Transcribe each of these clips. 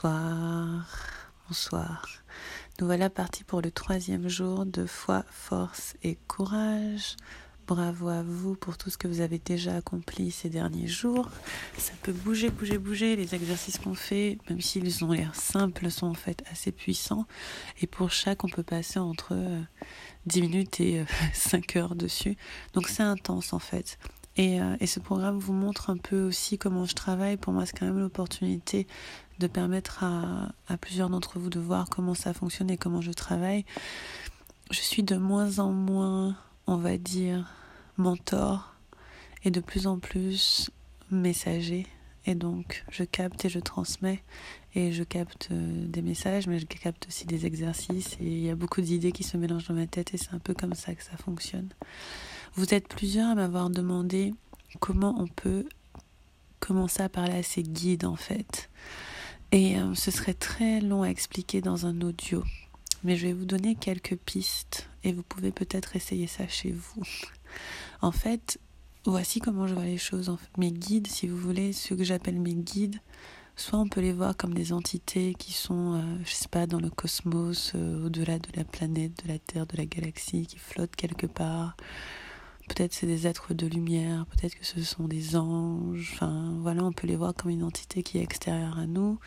Bonsoir, bonsoir. Nous voilà partis pour le troisième jour de foi, force et courage. Bravo à vous pour tout ce que vous avez déjà accompli ces derniers jours. Ça peut bouger, bouger, bouger. Les exercices qu'on fait, même s'ils ont l'air simples, sont en fait assez puissants. Et pour chaque, on peut passer entre 10 euh, minutes et 5 euh, heures dessus. Donc c'est intense en fait. Et, euh, et, ce programme vous montre un peu aussi comment je travaille. Pour moi, c'est quand même l'opportunité de permettre à, plusieurs d'entre vous de voir comment ça fonctionne et comment je travaille. Je suis de moins en moins, on va dire, mentor et de plus en plus messager. Et donc, je capte et je transmets. Et je capte euh, des messages, mais je capte aussi des exercices. Et il y a beaucoup d'idées qui se mélangent dans ma tête. Et c'est un peu comme ça que ça fonctionne. Vous êtes plusieurs à m'avoir demandé comment on peut commencer à parler à ses guides, en fait. Et euh, ce serait très long à expliquer dans un audio. Mais je vais vous donner quelques pistes et vous pouvez peut-être essayer ça chez vous. En fait, voici comment je vois les choses. Mes guides, si vous voulez, ceux que j'appelle mes guides, soit on peut les voir comme des entités qui sont, euh, je sais pas, dans le cosmos, euh, au-delà de la planète, de la Terre, de la galaxie, qui flottent quelque part. Peut-être c'est des êtres de lumière, peut-être que ce sont des anges. Enfin, voilà, on peut les voir comme une entité qui est extérieure à nous.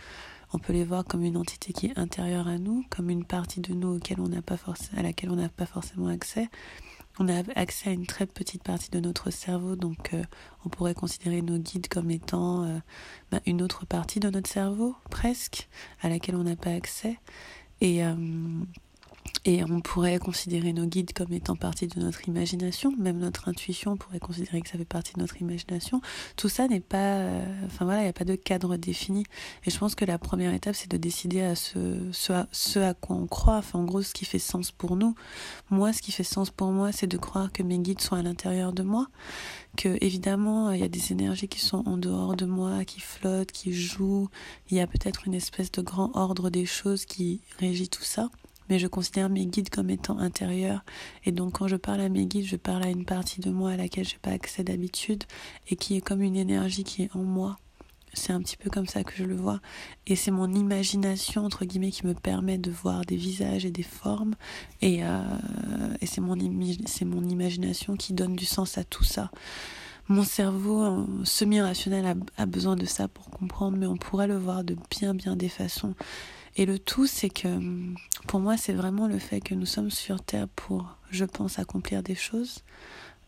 On peut les voir comme une entité qui est intérieure à nous, comme une partie de nous auquel on n'a pas à laquelle on n'a pas forcément accès. On a accès à une très petite partie de notre cerveau, donc euh, on pourrait considérer nos guides comme étant euh, bah, une autre partie de notre cerveau, presque, à laquelle on n'a pas accès. Et euh, et on pourrait considérer nos guides comme étant partie de notre imagination, même notre intuition pourrait considérer que ça fait partie de notre imagination. Tout ça n'est pas, euh, enfin voilà, il n'y a pas de cadre défini. Et je pense que la première étape, c'est de décider à ce, à, ce à quoi on croit, enfin en gros ce qui fait sens pour nous. Moi, ce qui fait sens pour moi, c'est de croire que mes guides sont à l'intérieur de moi, que évidemment il y a des énergies qui sont en dehors de moi, qui flottent, qui jouent. Il y a peut-être une espèce de grand ordre des choses qui régit tout ça mais je considère mes guides comme étant intérieurs. Et donc quand je parle à mes guides, je parle à une partie de moi à laquelle je n'ai pas accès d'habitude et qui est comme une énergie qui est en moi. C'est un petit peu comme ça que je le vois. Et c'est mon imagination, entre guillemets, qui me permet de voir des visages et des formes. Et, euh, et c'est mon, imagination qui donne du sens à tout ça. Mon cerveau euh, semi-rationnel a besoin de ça pour comprendre, mais on pourrait le voir de bien, bien des façons. Et le tout, c'est que pour moi, c'est vraiment le fait que nous sommes sur Terre pour, je pense, accomplir des choses,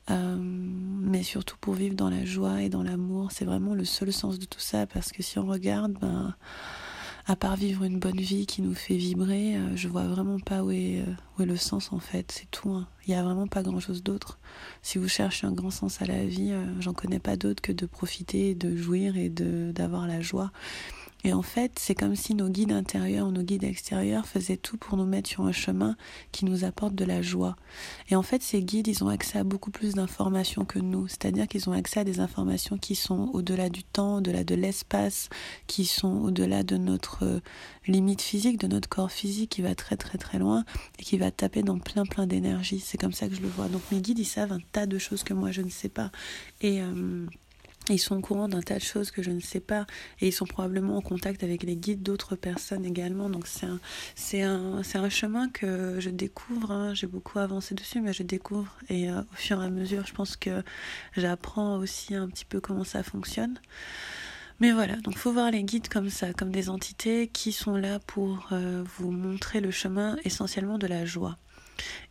euh, mais surtout pour vivre dans la joie et dans l'amour. C'est vraiment le seul sens de tout ça, parce que si on regarde, ben, à part vivre une bonne vie qui nous fait vibrer, euh, je vois vraiment pas où est, euh, le sens en fait. C'est tout. Hein. Il n'y a vraiment pas grand chose d'autre. Si vous cherchez un grand sens à la vie, j'en connais pas d'autre que de profiter, de jouir et d'avoir la joie. Et en fait, c'est comme si nos guides intérieurs ou nos guides extérieurs faisaient tout pour nous mettre sur un chemin qui nous apporte de la joie. Et en fait, ces guides, ils ont accès à beaucoup plus d'informations que nous. C'est-à-dire qu'ils ont accès à des informations qui sont au-delà du temps, au-delà de l'espace, qui sont au-delà de notre euh, limite physique, de notre corps physique qui va très très très loin et qui va taper dans plein plein d'énergie. C'est comme ça que je le vois. Donc mes guides, ils savent un tas de choses que moi je ne sais pas. Et euh, ils sont au courant d'un tas de choses que je ne sais pas et ils sont probablement en contact avec les guides d'autres personnes également. Donc c'est un, c'est un, un chemin que je découvre. Hein. J'ai beaucoup avancé dessus, mais je découvre et euh, au fur et à mesure, je pense que j'apprends aussi un petit peu comment ça fonctionne. Mais voilà, donc faut voir les guides comme ça, comme des entités qui sont là pour euh, vous montrer le chemin essentiellement de la joie.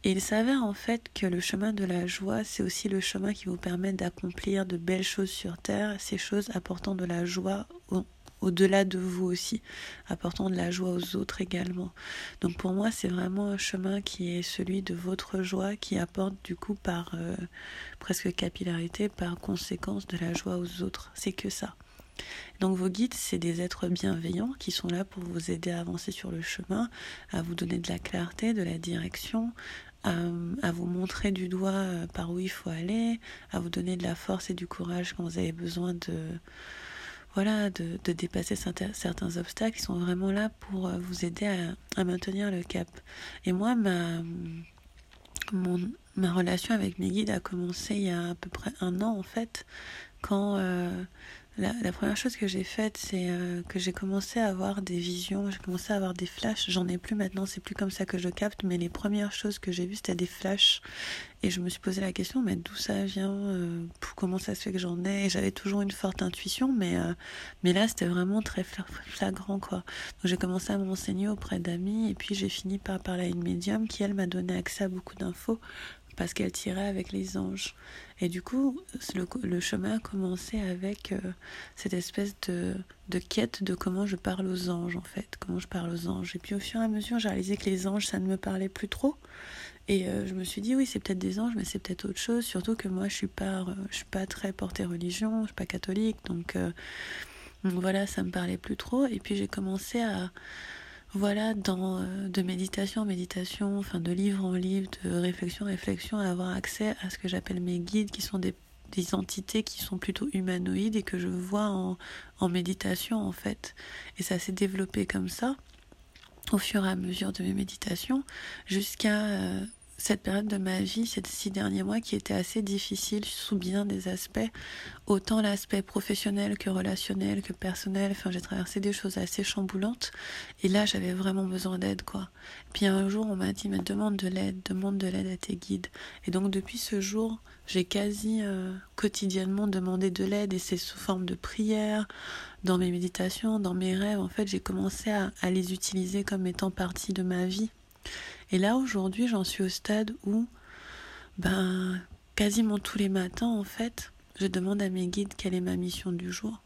Et il s'avère en fait que le chemin de la joie, c'est aussi le chemin qui vous permet d'accomplir de belles choses sur Terre, ces choses apportant de la joie au-delà de vous aussi, apportant de la joie aux autres également. Donc pour moi, c'est vraiment un chemin qui est celui de votre joie, qui apporte du coup par euh, presque capillarité, par conséquence de la joie aux autres. C'est que ça. Donc vos guides, c'est des êtres bienveillants qui sont là pour vous aider à avancer sur le chemin, à vous donner de la clarté, de la direction, à, vous montrer du doigt euh, par où il faut aller, à vous donner de la force et du courage quand vous avez besoin de voilà de, dépasser certains obstacles. Ils sont vraiment là pour euh, vous aider à, maintenir le cap. Et moi, ma ma relation avec mes guides a commencé il y a à peu près un an en fait, quand euh, la, première chose que j'ai faite, c'est euh, que j'ai commencé à avoir des visions, j'ai commencé à avoir des flashs. J'en ai plus maintenant, c'est plus comme ça que je capte, mais les premières choses que j'ai vues, c'était des flashs. Et je me suis posé la question, mais d'où ça vient euh, Comment ça se fait que j'en ai? J'avais toujours une forte intuition, mais, euh, mais là, c'était vraiment très flagrant, quoi. Donc j'ai commencé à m'enseigner auprès d'amis, et puis j'ai fini par parler à une médium qui, elle, m'a donné accès à beaucoup d'infos parce qu'elle tirait avec les anges. Et du coup, le, chemin a commencé avec euh, cette espèce de, de, quête de comment je parle aux anges, en fait, comment je parle aux anges. Et puis au fur et à mesure, j'ai réalisé que les anges, ça ne me parlait plus trop. Et euh, je me suis dit, oui, c'est peut-être des anges, mais c'est peut-être autre chose. Surtout que moi, je suis pas, je suis pas très portée religion, je suis pas catholique, donc, euh, donc voilà, ça me parlait plus trop. Et puis j'ai commencé à voilà, dans, euh, de méditation en méditation, enfin de livre en livre, de réflexion en réflexion, à avoir accès à ce que j'appelle mes guides, qui sont des, entités qui sont plutôt humanoïdes et que je vois en, en méditation en fait. Et ça s'est développé comme ça au fur et à mesure de mes méditations jusqu'à euh, cette période de ma vie, ces six derniers mois qui étaient assez difficiles sous bien des aspects, autant l'aspect professionnel que relationnel que personnel. Enfin, j'ai traversé des choses assez chamboulantes et là, j'avais vraiment besoin d'aide, quoi. Puis un jour, on m'a dit, mais demande de l'aide, demande de l'aide à tes guides. Et donc, depuis ce jour, j'ai quasi euh, quotidiennement demandé de l'aide et c'est sous forme de prière, dans mes méditations, dans mes rêves. En fait, j'ai commencé à, à les utiliser comme étant partie de ma vie. Et là, aujourd'hui, j'en suis au stade où, ben, quasiment tous les matins, en fait, je demande à mes guides quelle est ma mission du jour.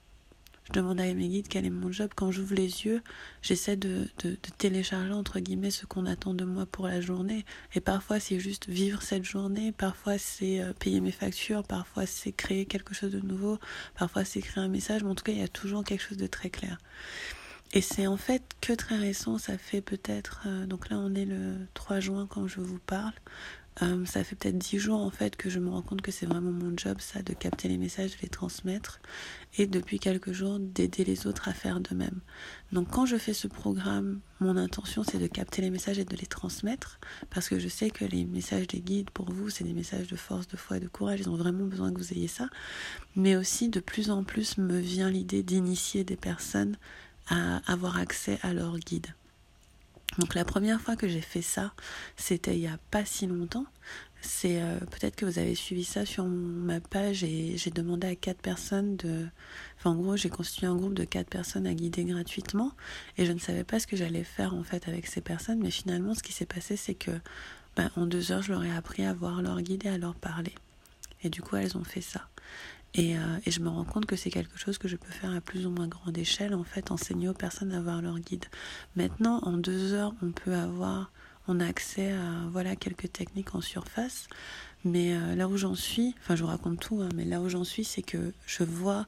Je demande à mes guides quel est mon job. Quand j'ouvre les yeux, j'essaie de, de, télécharger, entre guillemets, ce qu'on attend de moi pour la journée. Et parfois, c'est juste vivre cette journée. Parfois, c'est euh, payer mes factures. Parfois, c'est créer quelque chose de nouveau. Parfois, c'est créer un message. Mais en tout cas, il y a toujours quelque chose de très clair. Et c'est en fait que très récent, ça fait peut-être, euh, donc là on est le 3 juin quand je vous parle, euh, ça fait peut-être 10 jours en fait que je me rends compte que c'est vraiment mon job ça, de capter les messages, de les transmettre, et depuis quelques jours d'aider les autres à faire de même. Donc quand je fais ce programme, mon intention c'est de capter les messages et de les transmettre, parce que je sais que les messages des guides pour vous, c'est des messages de force, de foi et de courage, ils ont vraiment besoin que vous ayez ça, mais aussi de plus en plus me vient l'idée d'initier des personnes à avoir accès à leur guide. Donc la première fois que j'ai fait ça, c'était il n'y a pas si longtemps. C'est euh, peut-être que vous avez suivi ça sur ma page et j'ai demandé à quatre personnes de. Enfin, en gros, j'ai constitué un groupe de quatre personnes à guider gratuitement et je ne savais pas ce que j'allais faire en fait avec ces personnes. Mais finalement, ce qui s'est passé, c'est que ben, en deux heures, je leur ai appris à voir leur guide et à leur parler. Et du coup, elles ont fait ça. Et, euh, et, je me rends compte que c'est quelque chose que je peux faire à plus ou moins grande échelle, en fait, enseigner aux personnes à avoir leur guide. Maintenant, en deux heures, on peut avoir, on a accès à voilà quelques techniques en surface, mais euh, là où j'en suis, enfin, je vous raconte tout, hein, mais là où j'en suis, c'est que je vois,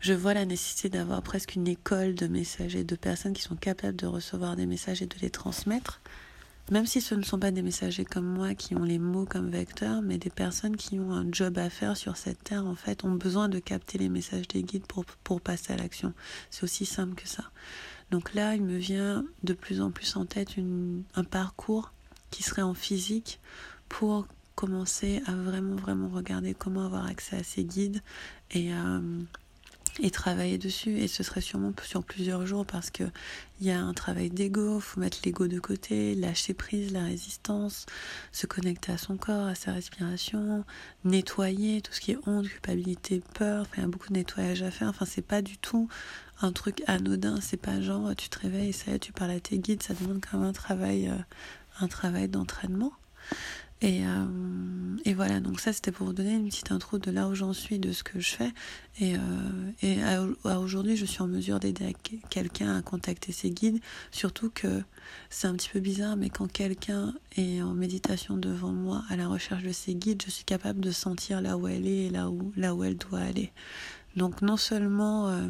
je vois la nécessité d'avoir presque une école de messagers, de personnes qui sont capables de recevoir des messages et de les transmettre même si ce ne sont pas des messagers comme moi qui ont les mots comme vecteurs, mais des personnes qui ont un job à faire sur cette terre, en fait, ont besoin de capter les messages des guides pour, pour passer à l'action. C'est aussi simple que ça. Donc là, il me vient de plus en plus en tête une, un parcours qui serait en physique pour commencer à vraiment, vraiment regarder comment avoir accès à ces guides et à et travailler dessus. Et ce serait sûrement sur plusieurs jours parce que il y a un travail d'ego, faut mettre l'ego de côté, lâcher prise, la résistance, se connecter à son corps, à sa respiration, nettoyer tout ce qui est honte, culpabilité, peur, enfin il y a beaucoup de nettoyage à faire, enfin c'est pas du tout un truc anodin, c'est pas genre tu te réveilles ça y est, tu parles à tes guides, ça demande quand même un travail euh, un travail d'entraînement. Et, euh, et voilà, donc ça c'était pour vous donner une petite intro de là où j'en suis, de ce que je fais. Et, euh, et à, aujourd'hui, je suis en mesure d'aider quelqu'un à contacter ses guides. Surtout que c'est un petit peu bizarre, mais quand quelqu'un est en méditation devant moi à la recherche de ses guides, je suis capable de sentir là où elle est et là où, là où elle doit aller. Donc non seulement... Euh,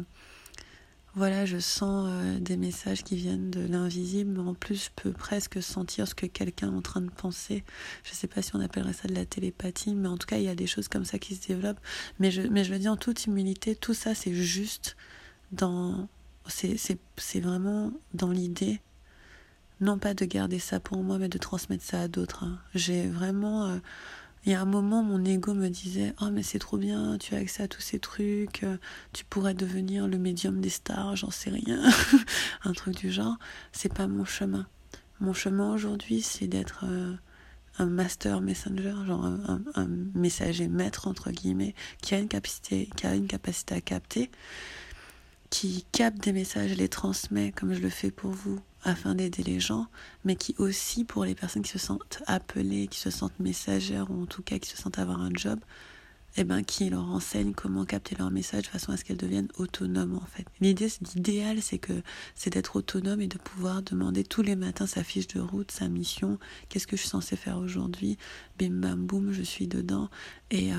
voilà, je sens euh, des messages qui viennent de l'invisible, mais en plus, je peux presque sentir ce que quelqu'un est en train de penser. Je ne sais pas si on appellerait ça de la télépathie, mais en tout cas, il y a des choses comme ça qui se développent. Mais je, mais je le dis en toute humilité, tout ça, c'est juste dans. C'est vraiment dans l'idée, non pas de garder ça pour moi, mais de transmettre ça à d'autres. Hein. J'ai vraiment. Euh, Y a un moment, mon ego me disait Oh, mais c'est trop bien, tu as accès à tous ces trucs, euh, tu pourrais devenir le médium des stars, j'en sais rien. un truc du genre. C'est pas mon chemin. Mon chemin aujourd'hui, c'est d'être euh, un master messenger, genre un, un, messager maître, entre guillemets, qui a une capacité, qui a une capacité à capter, qui capte des messages et les transmet comme je le fais pour vous afin d'aider les gens, mais qui aussi pour les personnes qui se sentent appelées, qui se sentent messagères ou en tout cas qui se sentent avoir un job, eh ben, qui leur enseigne comment capter leur message de façon à ce qu'elles deviennent autonomes en fait. L'idée, l'idéal, c'est que c'est d'être autonome et de pouvoir demander tous les matins sa fiche de route, sa mission, qu'est-ce que je suis censé faire aujourd'hui, bim bam boum, je suis dedans, et euh,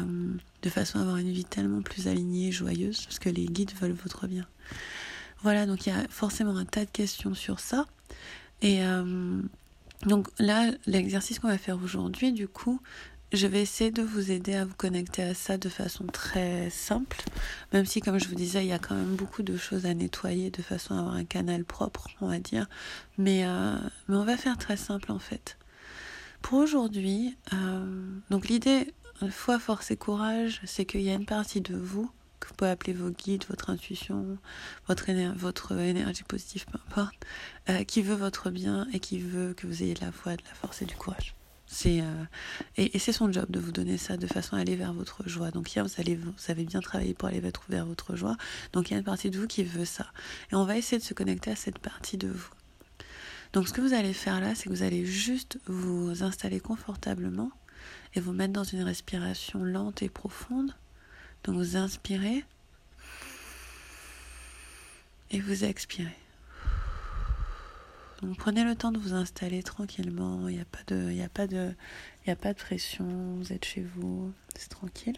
de façon à avoir une vie tellement plus alignée et joyeuse, parce que les guides veulent votre bien. Voilà, donc il y a forcément un tas de questions sur ça. Et euh, donc là, l'exercice qu'on va faire aujourd'hui, du coup, je vais essayer de vous aider à vous connecter à ça de façon très simple, même si, comme je vous disais, il y a quand même beaucoup de choses à nettoyer de façon à avoir un canal propre, on va dire. Mais, euh, on va faire très simple en fait. Pour aujourd'hui, euh, donc l'idée, foi, force et courage, c'est qu'il y a une partie de vous que vous pouvez appeler vos guides, votre intuition, votre, énergie positive, peu importe, euh, qui veut votre bien et qui veut que vous ayez de la foi, de la force et du courage. Euh, et, c'est son job de vous donner ça de façon à aller vers votre joie. Donc hier vous avez bien travaillé pour aller vers votre joie. Donc il y a une partie de vous qui veut ça. Et on va essayer de se connecter à cette partie de vous. Donc ce que vous allez faire là, c'est que vous allez juste vous installer confortablement et vous mettre dans une respiration lente et profonde. Donc vous inspirez et vous expirez. Donc prenez le temps de vous installer tranquillement, il n'y a pas de a a pas de pression, vous êtes chez vous, c'est tranquille.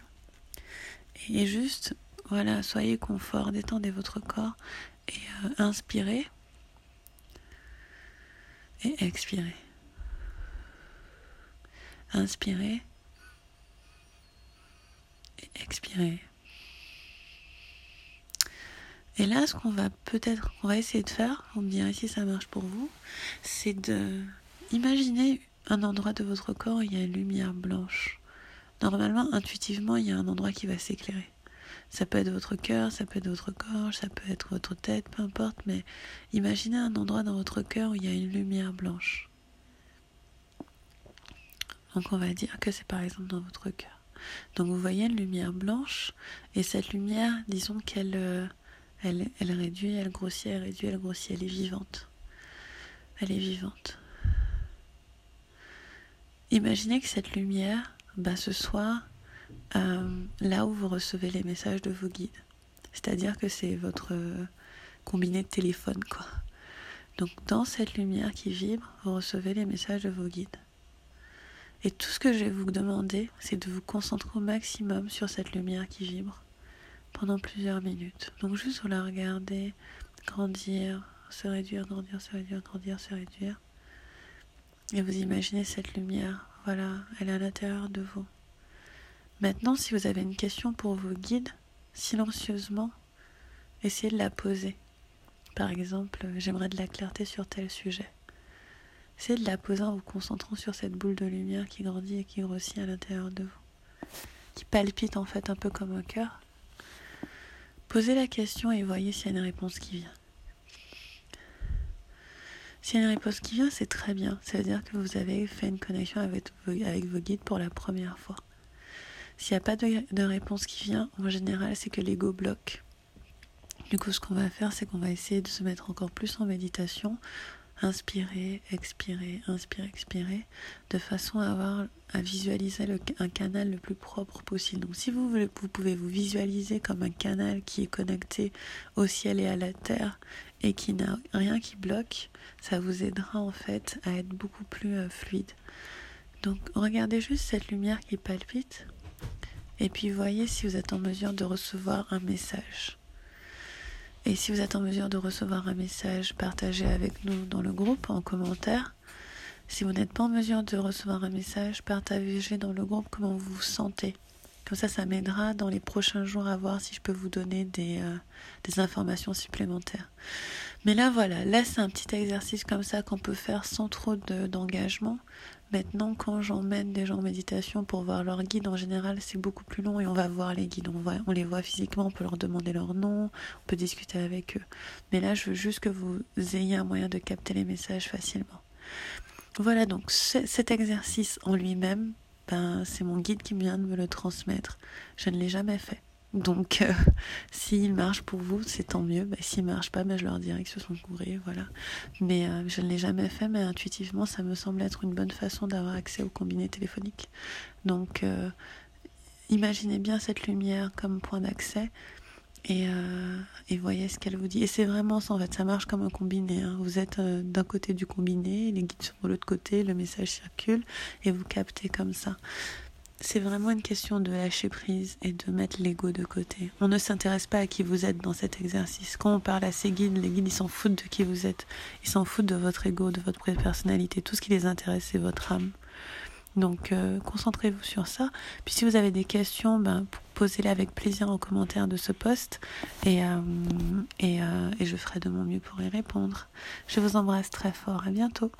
Et juste voilà, soyez confort, détendez votre corps et euh, inspirez. Et expirez. Inspirez expirez. Et là, ce qu'on va peut-être, on va essayer de faire, vous me direz si ça marche pour vous, c'est de imaginer un endroit de votre corps où il y a une lumière blanche. Normalement, intuitivement, il y a un endroit qui va s'éclairer. Ça peut être votre cœur, ça peut être votre gorge, ça peut être votre tête, peu importe, mais imaginez un endroit dans votre cœur où il y a une lumière blanche. Donc on va dire que c'est par exemple dans votre cœur. Donc vous voyez une lumière blanche, et cette lumière, disons qu'elle euh, elle, réduit, elle grossit, elle réduit, elle grossit, elle est vivante. Elle est vivante. Imaginez que cette lumière, bah, ce soit euh, là où vous recevez les messages de vos guides. C'est-à-dire que c'est votre combiné de téléphone, quoi. Donc dans cette lumière qui vibre, vous recevez les messages de vos guides. Et tout ce que je vais vous demander, c'est de vous concentrer au maximum sur cette lumière qui vibre pendant plusieurs minutes. Donc juste vous la regardez grandir, se réduire, grandir, se réduire, grandir, se réduire. Et vous imaginez cette lumière, voilà, elle est à l'intérieur de vous. Maintenant, si vous avez une question pour vos guides, silencieusement, essayez de la poser. Par exemple, j'aimerais de la clarté sur tel sujet. Essayez de la poser en vous concentrant sur cette boule de lumière qui grandit et qui grossit à l'intérieur de vous. Qui palpite en fait un peu comme un cœur. Posez la question et voyez s'il y a une réponse qui vient. S'il y a une réponse qui vient, c'est très bien. Ça veut dire que vous avez fait une connexion avec vos, guides pour la première fois. S'il n'y a pas de, réponse qui vient, en général, c'est que l'ego bloque. Du coup, ce qu'on va faire, c'est qu'on va essayer de se mettre encore plus en méditation inspirer, expirer, inspirer, expirer, de façon à avoir à visualiser un canal le plus propre possible. Donc si vous vous pouvez vous visualiser comme un canal qui est connecté au ciel et à la terre et qui n'a rien qui bloque, ça vous aidera en fait à être beaucoup plus euh, fluide. Donc regardez juste cette lumière qui palpite et puis voyez si vous êtes en mesure de recevoir un message. Et si vous êtes en mesure de recevoir un message, partagez avec nous dans le groupe en commentaire. Si vous n'êtes pas en mesure de recevoir un message, partagez dans le groupe comment vous vous sentez? Comme ça, ça m'aidera dans les prochains jours à voir si je peux vous donner des, euh, des informations supplémentaires. Mais là, voilà, là, c'est un petit exercice comme ça qu'on peut faire sans trop d'engagement. Maintenant, quand j'emmène des gens en méditation pour voir leur guide, en général, c'est beaucoup plus long et on va voir les guides. On, voit, on les voit physiquement, on peut leur demander leur nom, on peut discuter avec eux. Mais là, je veux juste que vous ayez un moyen de capter les messages facilement. Voilà donc cet exercice en lui-même, ben, c'est mon guide qui vient de me le transmettre. Je ne l'ai jamais fait. Donc, euh, s'il marche pour vous, c'est tant mieux. Ben, s'il marche pas, ben, je leur dirai que ce sont courés, voilà. Mais euh, je ne l'ai jamais fait, mais intuitivement, ça me semble être une bonne façon d'avoir accès au combiné téléphonique. Donc, euh, imaginez bien cette lumière comme point d'accès et, voyez ce qu'elle vous dit. Et c'est vraiment ça, en fait, ça marche comme un combiné. Hein. Vous êtes d'un côté du combiné, les guides sont de l'autre côté, le message circule et vous captez comme ça. C'est vraiment une question de lâcher prise et de mettre l'ego de côté. On ne s'intéresse pas à qui vous êtes dans cet exercice. Quand on parle à ces guides, les guides ils s'en foutent de qui vous êtes. Ils s'en foutent de votre ego, de votre personnalité. Tout ce qui les intéresse, c'est votre âme. Donc euh, concentrez-vous sur ça. Puis si vous avez des questions, ben, posez-les avec plaisir en commentaire de ce post et, euh, euh, et je ferai de mon mieux pour y répondre. Je vous embrasse très fort. À bientôt.